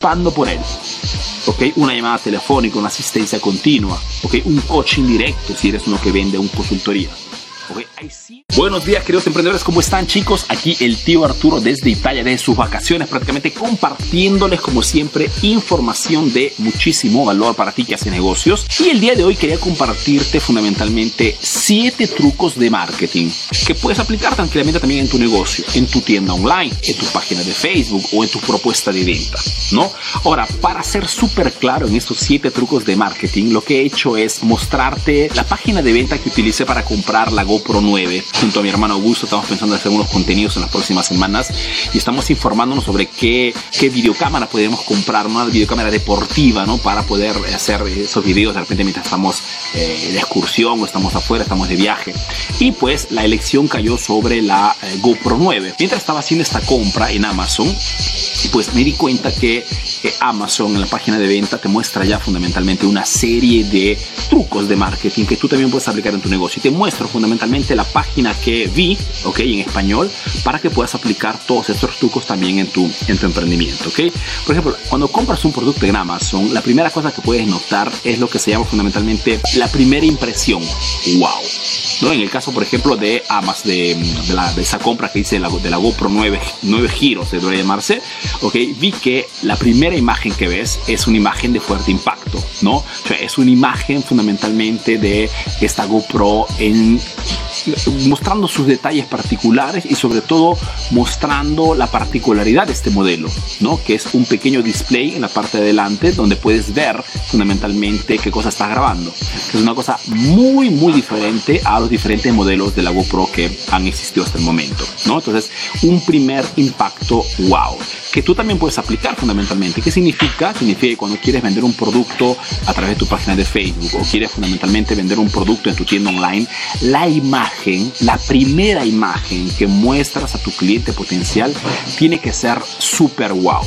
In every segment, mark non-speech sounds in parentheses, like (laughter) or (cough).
pagando por. ¿ok? Una llamada telefónica, una asistencia continua, ¿ok? Un coaching directo si eres uno que vende un consultoría. Buenos días queridos emprendedores, ¿cómo están chicos? Aquí el tío Arturo desde Italia, de sus vacaciones, prácticamente compartiéndoles como siempre información de muchísimo valor para ti que hace negocios. Y el día de hoy quería compartirte fundamentalmente 7 trucos de marketing que puedes aplicar tranquilamente también en tu negocio, en tu tienda online, en tu página de Facebook o en tu propuesta de venta, ¿no? Ahora, para ser súper claro en estos 7 trucos de marketing, lo que he hecho es mostrarte la página de venta que utilicé para comprar la GoPro 9 junto a mi hermano Augusto estamos pensando en hacer unos contenidos en las próximas semanas y estamos informándonos sobre qué, qué videocámara podemos comprar, una videocámara deportiva, ¿no? Para poder hacer esos videos de repente mientras estamos eh, de excursión o estamos afuera, estamos de viaje. Y pues la elección cayó sobre la eh, GoPro 9. Mientras estaba haciendo esta compra en Amazon, pues me di cuenta que Amazon en la página de venta te muestra ya fundamentalmente una serie de trucos de marketing que tú también puedes aplicar en tu negocio. Y te muestro fundamentalmente la página que vi, ok, en español, para que puedas aplicar todos estos trucos también en tu, en tu emprendimiento, ok. Por ejemplo, cuando compras un producto en Amazon, la primera cosa que puedes notar es lo que se llama fundamentalmente la primera impresión. ¡Wow! ¿No? En el caso, por ejemplo, de Amazon, de, de, esa compra que hice de la, de la GoPro 9, 9 giros, debería llamarse, ok, vi que la primera imagen que ves es una imagen de fuerte impacto, ¿no? O sea, es una imagen fundamentalmente de esta GoPro en mostrando sus detalles particulares y sobre todo mostrando la particularidad de este modelo, ¿no? que es un pequeño display en la parte de delante donde puedes ver fundamentalmente qué cosa estás grabando. Es una cosa muy muy diferente a los diferentes modelos de la GoPro que han existido hasta el momento. ¿no? Entonces, un primer impacto wow que tú también puedes aplicar fundamentalmente. ¿Qué significa? Significa que cuando quieres vender un producto a través de tu página de Facebook o quieres fundamentalmente vender un producto en tu tienda online, la imagen, la primera imagen que muestras a tu cliente potencial tiene que ser súper wow.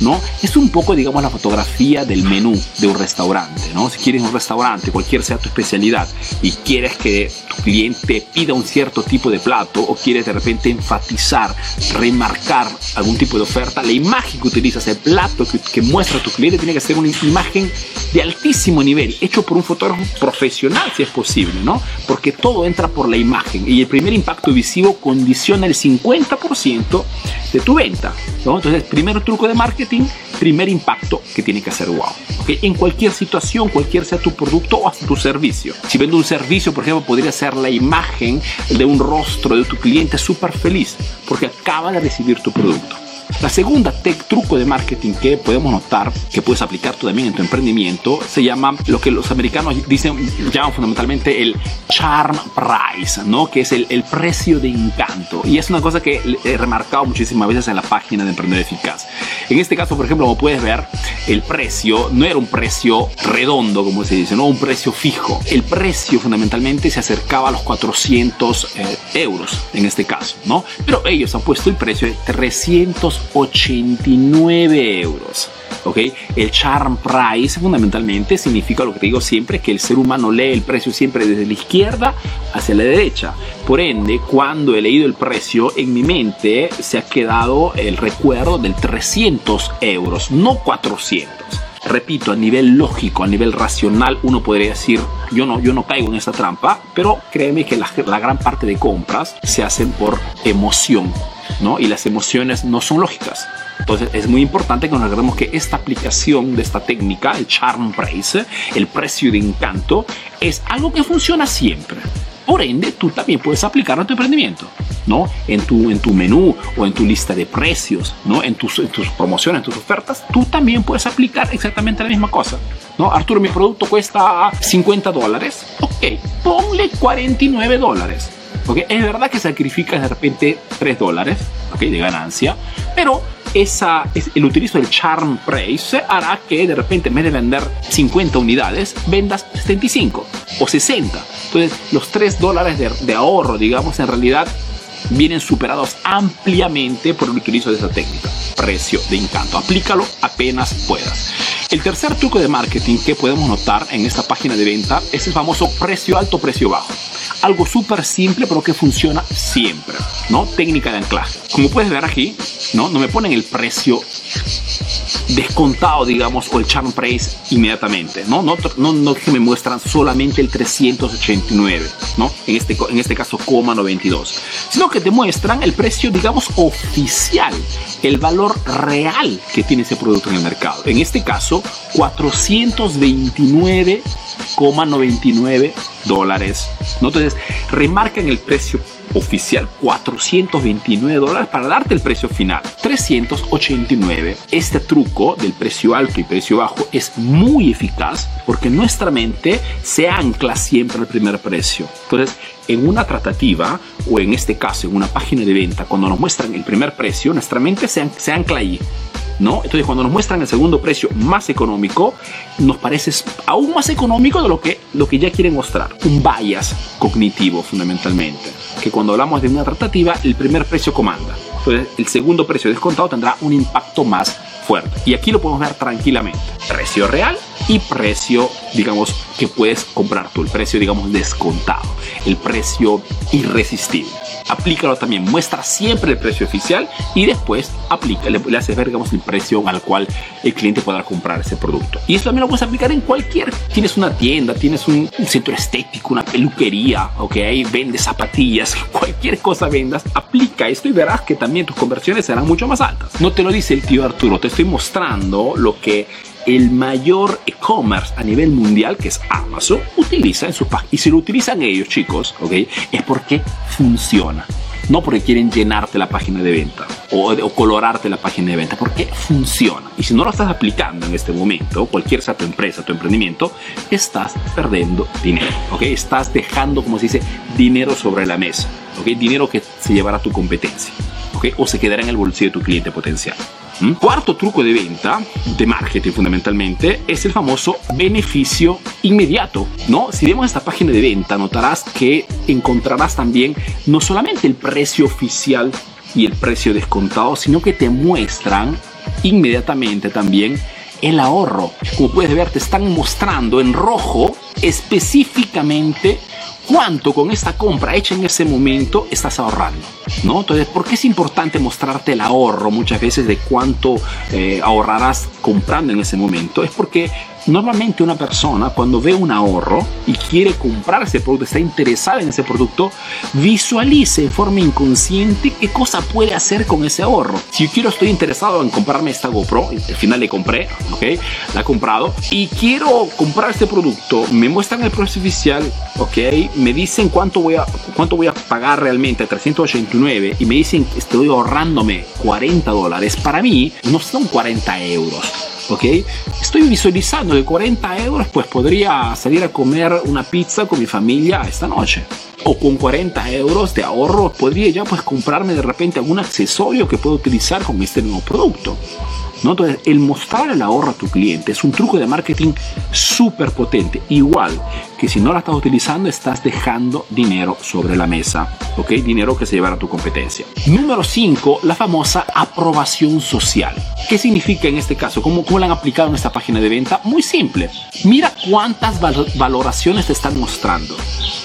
¿no? Es un poco, digamos, la fotografía del menú de un restaurante, ¿no? Si quieres un restaurante, cualquier sea tu especialidad, y quieres que tu cliente pida un cierto tipo de plato o quieres de repente enfatizar, remarcar algún tipo de oferta, la imagen que utilizas, el plato que, muestra a tu cliente tiene que ser una imagen de altísimo nivel, hecho por un fotógrafo profesional si es posible, ¿no? Porque todo entra por la imagen y el primer impacto visivo condiciona el 50% de tu venta, ¿no? Entonces, primer truco de marketing, primer impacto que tiene que ser wow. ¿okay? En cualquier situación, cualquier sea tu producto o hasta tu servicio. Si vendo un servicio, por ejemplo, podría ser la imagen de un rostro de tu cliente súper feliz porque acaba de recibir tu producto. La segunda tech, truco de marketing que podemos notar que puedes aplicar tú también en tu emprendimiento se llama lo que los americanos dicen, llaman fundamentalmente el charm price, ¿no? que es el, el precio de encanto. Y es una cosa que he remarcado muchísimas veces en la página de Emprendedor Eficaz. En este caso, por ejemplo, como puedes ver, el precio no era un precio redondo, como se dice, no un precio fijo. El precio fundamentalmente se acercaba a los 400 eh, euros en este caso, ¿no? Pero ellos han puesto el precio de 300 89 euros. ¿ok? El charm price fundamentalmente significa lo que te digo siempre, que el ser humano lee el precio siempre desde la izquierda hacia la derecha. Por ende, cuando he leído el precio, en mi mente se ha quedado el recuerdo del 300 euros, no 400 repito, a nivel lógico, a nivel racional, uno podría decir, yo no, yo no caigo en esta trampa, pero créeme que la gran parte de compras se hacen por emoción. ¿No? Y las emociones no son lógicas. Entonces es muy importante que nos recordemos que esta aplicación de esta técnica, el charm price, el precio de encanto, es algo que funciona siempre. Por ende, tú también puedes aplicarlo a tu emprendimiento, ¿no? En tu, en tu menú o en tu lista de precios, ¿no? En tus, en tus promociones, en tus ofertas, tú también puedes aplicar exactamente la misma cosa, ¿no? Arturo, mi producto cuesta 50 dólares. Ok, ponle 49 dólares porque es verdad que sacrificas de repente 3 dólares de ganancia, pero esa, el utilizo del charm price hará que de repente en vez de vender 50 unidades, vendas 75 o 60. Entonces los 3 dólares de, de ahorro, digamos, en realidad vienen superados ampliamente por el utilizo de esa técnica. Precio de encanto. Aplícalo apenas puedas. El tercer truco de marketing que podemos notar en esta página de venta es el famoso precio alto, precio bajo. Algo súper simple, pero que funciona siempre, ¿no? Técnica de anclaje. Como puedes ver aquí, ¿no? No me ponen el precio descontado, digamos, o el charm price inmediatamente, ¿no? No, no, no que me muestran solamente el 389, ¿no? En este, en este caso, coma 92, sino que te muestran el precio, digamos, oficial, el valor real que tiene ese producto en el mercado. En este caso, 429,99 dólares, ¿no? Entonces, remarcan el precio oficial 429 dólares para darte el precio final 389. Este truco del precio alto y precio bajo es muy eficaz porque nuestra mente se ancla siempre al primer precio. Entonces, en una tratativa o en este caso en una página de venta, cuando nos muestran el primer precio, nuestra mente se, se ancla ahí. ¿No? Entonces cuando nos muestran el segundo precio más económico, nos parece aún más económico de lo que, lo que ya quieren mostrar. Un bias cognitivo fundamentalmente que cuando hablamos de una tratativa, el primer precio comanda. Entonces, el segundo precio descontado tendrá un impacto más fuerte. Y aquí lo podemos ver tranquilamente. Precio real y precio, digamos, que puedes comprar tú. El precio, digamos, descontado. El precio irresistible aplícalo también, muestra siempre el precio oficial y después aplica, le, haces ver digamos, el precio al cual el cliente podrá comprar ese producto. Y esto también lo puedes aplicar en cualquier, tienes una tienda, tienes un, centro estético, una peluquería, ok, vendes zapatillas, (laughs) cualquier cosa vendas, aplica esto y verás que también tus conversiones serán mucho más altas. No te lo dice el tío Arturo, te estoy mostrando lo que el mayor e-commerce a nivel mundial, que es Amazon, utiliza en sus páginas. Y si lo utilizan ellos, chicos, ¿ok? Es porque funciona. No porque quieren llenarte la página de venta o, colorarte la página de venta, porque funciona. Y si no lo estás aplicando en este momento, cualquier sea tu empresa, tu emprendimiento, estás perdiendo dinero. ¿ok? Estás dejando, como se dice, dinero sobre la mesa. ¿ok? Dinero que se llevará a tu competencia. ¿ok? O se quedará en el bolsillo de tu cliente potencial. Cuarto truco de venta, de marketing fundamentalmente, es el famoso beneficio inmediato. ¿no? Si vemos esta página de venta, notarás que encontrarás también no solamente el precio oficial y el precio descontado, sino que te muestran inmediatamente también el ahorro. Como puedes ver, te están mostrando en rojo específicamente cuánto con esta compra hecha en ese momento estás ahorrando. ¿no? Entonces, ¿por qué es importante mostrarte el ahorro muchas veces de cuánto eh, ahorrarás comprando en ese momento? Es porque Normalmente una persona cuando ve un ahorro y quiere comprar ese producto, está interesada en ese producto, visualice de forma inconsciente qué cosa puede hacer con ese ahorro. Si yo quiero, estoy interesado en comprarme esta GoPro, al final le compré, ¿ok? La he comprado y quiero comprar este producto, me muestran el precio oficial, ¿ok? Me dicen cuánto voy a, cuánto voy a pagar realmente, 389, y me dicen estoy ahorrándome 40 dólares. Para mí no son 40 euros ¿ok? Estoy visualizando de 40 euros, pues podría salir a comer una pizza con mi familia esta noche. O con 40 euros de ahorro podría ya pues comprarme de repente algún accesorio que puedo utilizar con este nuevo producto. ¿no? Entonces, el mostrar el ahorro a tu cliente es un truco de marketing súper potente. Igual que si no la estás utilizando, estás dejando dinero sobre la mesa. ¿Ok? Dinero que se llevará a tu competencia. Número 5, la famosa aprobación social. ¿Qué significa en este caso? ¿Cómo, ¿Cómo la han aplicado en esta página de venta? Muy simple. Mira cuántas valoraciones te están mostrando.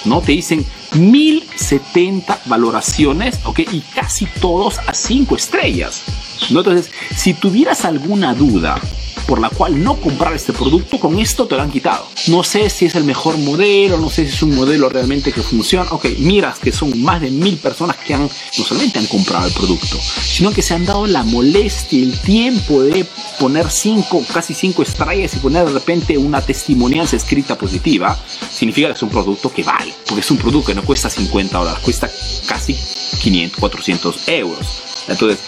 ¿No? Te dicen 1070 valoraciones, ¿ok? Y casi todos a 5 estrellas. ¿no? Entonces, si tuvieras alguna duda por la cual no comprar este producto, con esto te lo han quitado. No sé si es el mejor modelo, no sé si es un modelo realmente que funciona. Ok, miras que son más de mil personas que han, no solamente han comprado el producto, sino que se han dado la molestia, el tiempo de poner cinco, casi cinco estrellas y poner de repente una testimonianza escrita positiva. Significa que es un producto que vale, porque es un producto que no cuesta 50 dólares, cuesta casi 500, 400 euros. Entonces,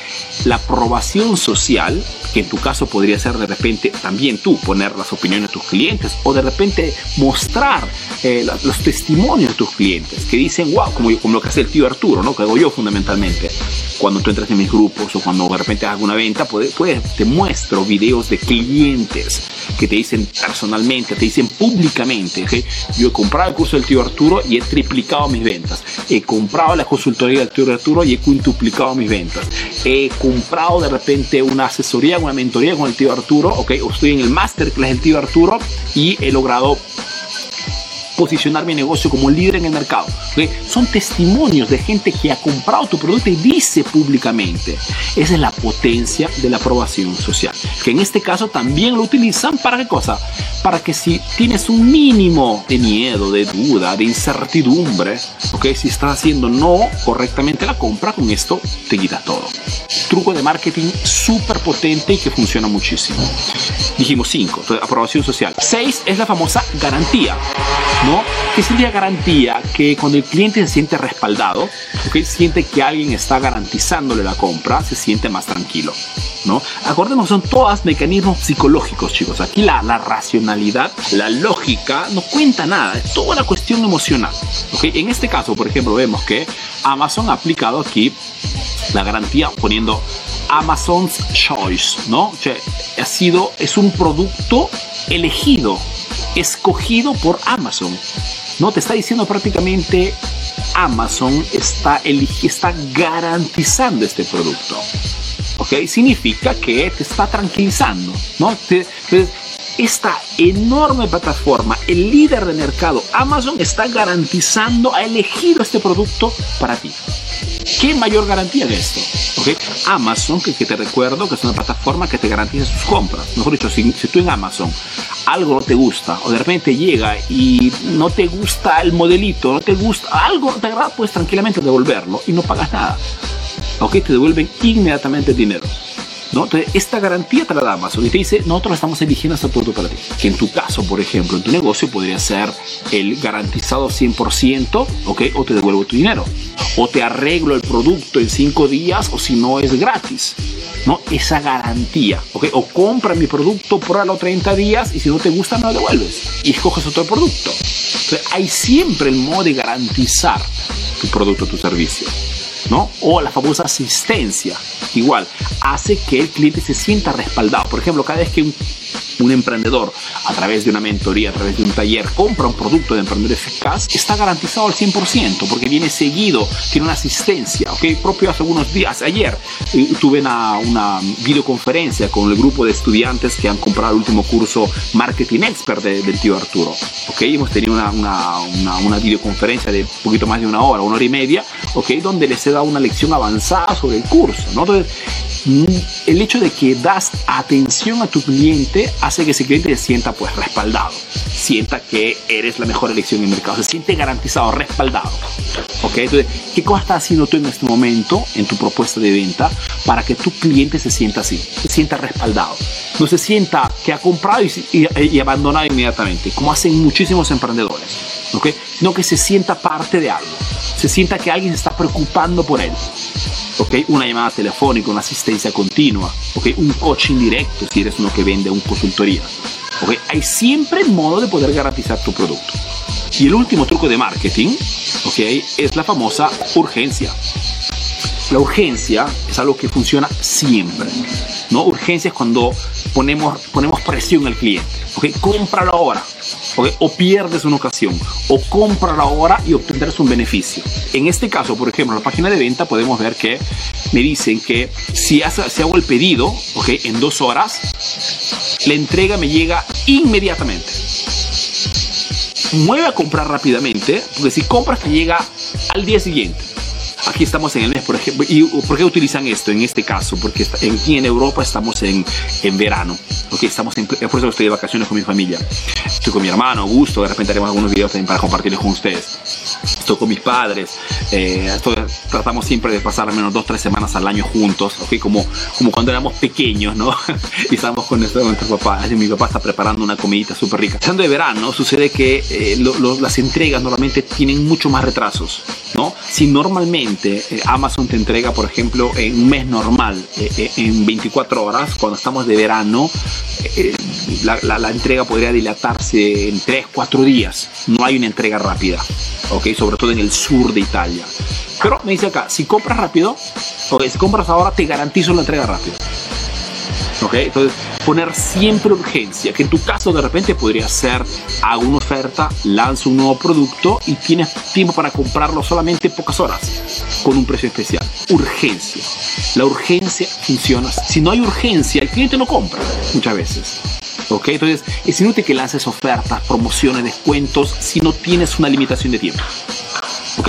la aprobación social, que en tu caso podría ser de repente también tú poner las opiniones de tus clientes o de repente mostrar eh, los testimonios de tus clientes que dicen, wow, como, como lo que hace el tío Arturo, ¿no? que hago yo fundamentalmente. Cuando tú entras en mis grupos o cuando de repente hagas una venta, puede, te muestro videos de clientes que te dicen personalmente, te dicen públicamente, que yo he comprado el curso del tío Arturo y he triplicado mis ventas. He comprado la consultoría del tío Arturo y he quintuplicado mis ventas. He comprado de repente una asesoría, una mentoría con el tío Arturo, ok, o estoy en el masterclass del tío Arturo y he logrado posicionar mi negocio como líder en el mercado. Son testimonios de gente que ha comprado tu producto y dice públicamente. Esa es la potencia de la aprobación social. Que en este caso también lo utilizan para qué cosa? Para que si tienes un mínimo de miedo, de duda, de incertidumbre, ¿ok? Si estás haciendo no correctamente la compra, con esto te quita todo. Truco de marketing súper potente y que funciona muchísimo. Dijimos 5, aprobación social. 6 es la famosa garantía, ¿no? ¿Qué sería garantía? Que cuando el cliente se siente respaldado, ¿ok? Siente que alguien está garantizándole la compra, se siente más tranquilo. ¿no? Acordemos, son todas mecanismos psicológicos, chicos. Aquí la, la racionalidad, la lógica no cuenta nada, es toda una cuestión emocional. ¿okay? En este caso, por ejemplo, vemos que Amazon ha aplicado aquí la garantía poniendo Amazon's Choice, ¿no? ha sido, es un producto elegido, escogido por Amazon. ¿no? Te está diciendo prácticamente Amazon está, está garantizando este producto. ¿Ok? Significa que te está tranquilizando, ¿no? Esta enorme plataforma, el líder de mercado, Amazon, está garantizando, ha elegido este producto para ti. ¿Qué mayor garantía de esto? ¿Okay? Amazon, que, te recuerdo que es una plataforma que te garantiza sus compras. Mejor dicho, si, si tú en Amazon algo no te gusta o de repente llega y no te gusta el modelito, no te gusta algo, te agrada, puedes tranquilamente devolverlo y no pagas nada. ¿Ok? Te devuelven inmediatamente el dinero. ¿No? Entonces, esta garantía te la da Amazon y te dice, nosotros estamos eligiendo este producto para ti. Que en tu caso, por ejemplo, en tu negocio podría ser el garantizado 100%, ¿ok? O te devuelvo tu dinero. O te arreglo el producto en 5 días o si no es gratis. ¿no? Esa garantía, ¿ok? O compra mi producto, los 30 días y si no te gusta no lo devuelves y escoges otro producto. Entonces, hay siempre el modo de garantizar tu producto, tu servicio. O la famosa asistencia, igual, hace que el cliente se sienta respaldado. Por ejemplo, cada vez que un un emprendedor a través de una mentoría, a través de un taller, compra un producto de emprendedor eficaz, está garantizado al 100% porque viene seguido, tiene una asistencia. ¿ok? Propio hace algunos días, ayer, eh, tuve una, videoconferencia con el grupo de estudiantes que han comprado el último curso Marketing Expert del tío Arturo. ¿ok? Hemos tenido una, una, una, videoconferencia de un poquito más de una hora, una hora y media, ¿ok? donde les he dado una lección avanzada sobre el curso. ¿no? Entonces, el hecho de que das atención a tu cliente hace que ese cliente se sienta pues respaldado, sienta que eres la mejor elección en el mercado, se siente garantizado, respaldado. ¿Ok? Entonces, ¿qué cosa estás haciendo tú en este momento en tu propuesta de venta para que tu cliente se sienta así, se sienta respaldado? No se sienta que ha comprado y, abandonado inmediatamente, como hacen muchísimos emprendedores. ¿Ok? Sino que se sienta parte de algo, se sienta que alguien se está preocupando por él. ¿Ok? Una llamada telefónica, una asistencia continua, ¿ok? Un coaching directo si eres uno que vende una consultoría, ¿ok? Hay siempre modo de poder garantizar tu producto. Y el último truco de marketing, ¿ok? Es la famosa urgencia. La urgencia es algo que funciona siempre, ¿no? Urgencia es cuando ponemos, ponemos presión al cliente, ¿ok? Cómpralo ahora, o pierdes una ocasión, o cómpralo ahora y obtendrás un beneficio. En este caso, por ejemplo, en la página de venta podemos ver que me dicen que si, si hago el pedido, ¿ok? En dos horas, la entrega me llega inmediatamente. Mueve a comprar rápidamente, porque si compras te llega al día siguiente. Aquí estamos en el mes, por ejemplo. ¿Y por qué utilizan esto en este caso? Porque aquí en Europa estamos en, en verano. porque Estamos en, por eso estoy de vacaciones con mi familia. Estoy con mi hermano, Augusto. De repente haremos algunos videos también para compartirlos con ustedes. Estoy con mis padres. Eh, tratamos siempre de pasar al menos dos, tres semanas al año juntos. ¿okay? Como, como cuando éramos pequeños, ¿no? (laughs) y estamos con nuestro, nuestro papá. Mi papá está preparando una comidita súper rica. Estando de verano, sucede que eh, las entregas normalmente tienen mucho más retrasos. Si normalmente eh, Amazon te entrega, por ejemplo, en un mes normal, eh, eh, en 24 horas, cuando estamos de verano, la, entrega podría dilatarse en 3, 4 días. No hay una entrega rápida, ¿ok? Sobre todo en el sur de Italia. Pero me dice acá, si compras rápido, o si compras ahora, te garantizo la entrega rápida. ¿Ok? Entonces, poner siempre urgencia, que en tu caso de repente podría ser, hago una oferta, lanzo un nuevo producto y tienes tiempo para comprarlo solamente pocas horas con un precio especial. Urgencia. La urgencia funciona. Si no hay urgencia, el cliente no compra muchas veces. ¿Ok? Entonces es inútil que lances ofertas, promociones, descuentos si no tienes una limitación de tiempo. ¿Ok?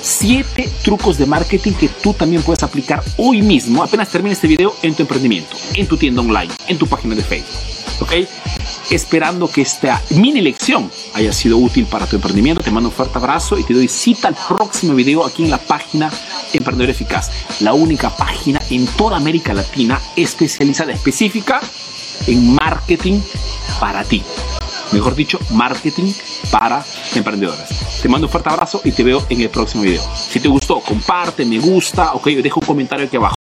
Siete trucos de marketing que tú también puedes aplicar hoy mismo, apenas termine este video, en tu emprendimiento, en tu tienda online, en tu página de Facebook. ¿Ok? Esperando que esta mini lección haya sido útil para tu emprendimiento. Te mando un fuerte abrazo y te doy cita al próximo video aquí en la página Emprendedor Eficaz, la única página en toda América Latina especializada específica en marketing para ti. Mejor dicho, marketing para emprendedores. Te mando un fuerte abrazo y te veo en el próximo video. Si te gustó, comparte, me gusta, ok, deja un comentario aquí abajo.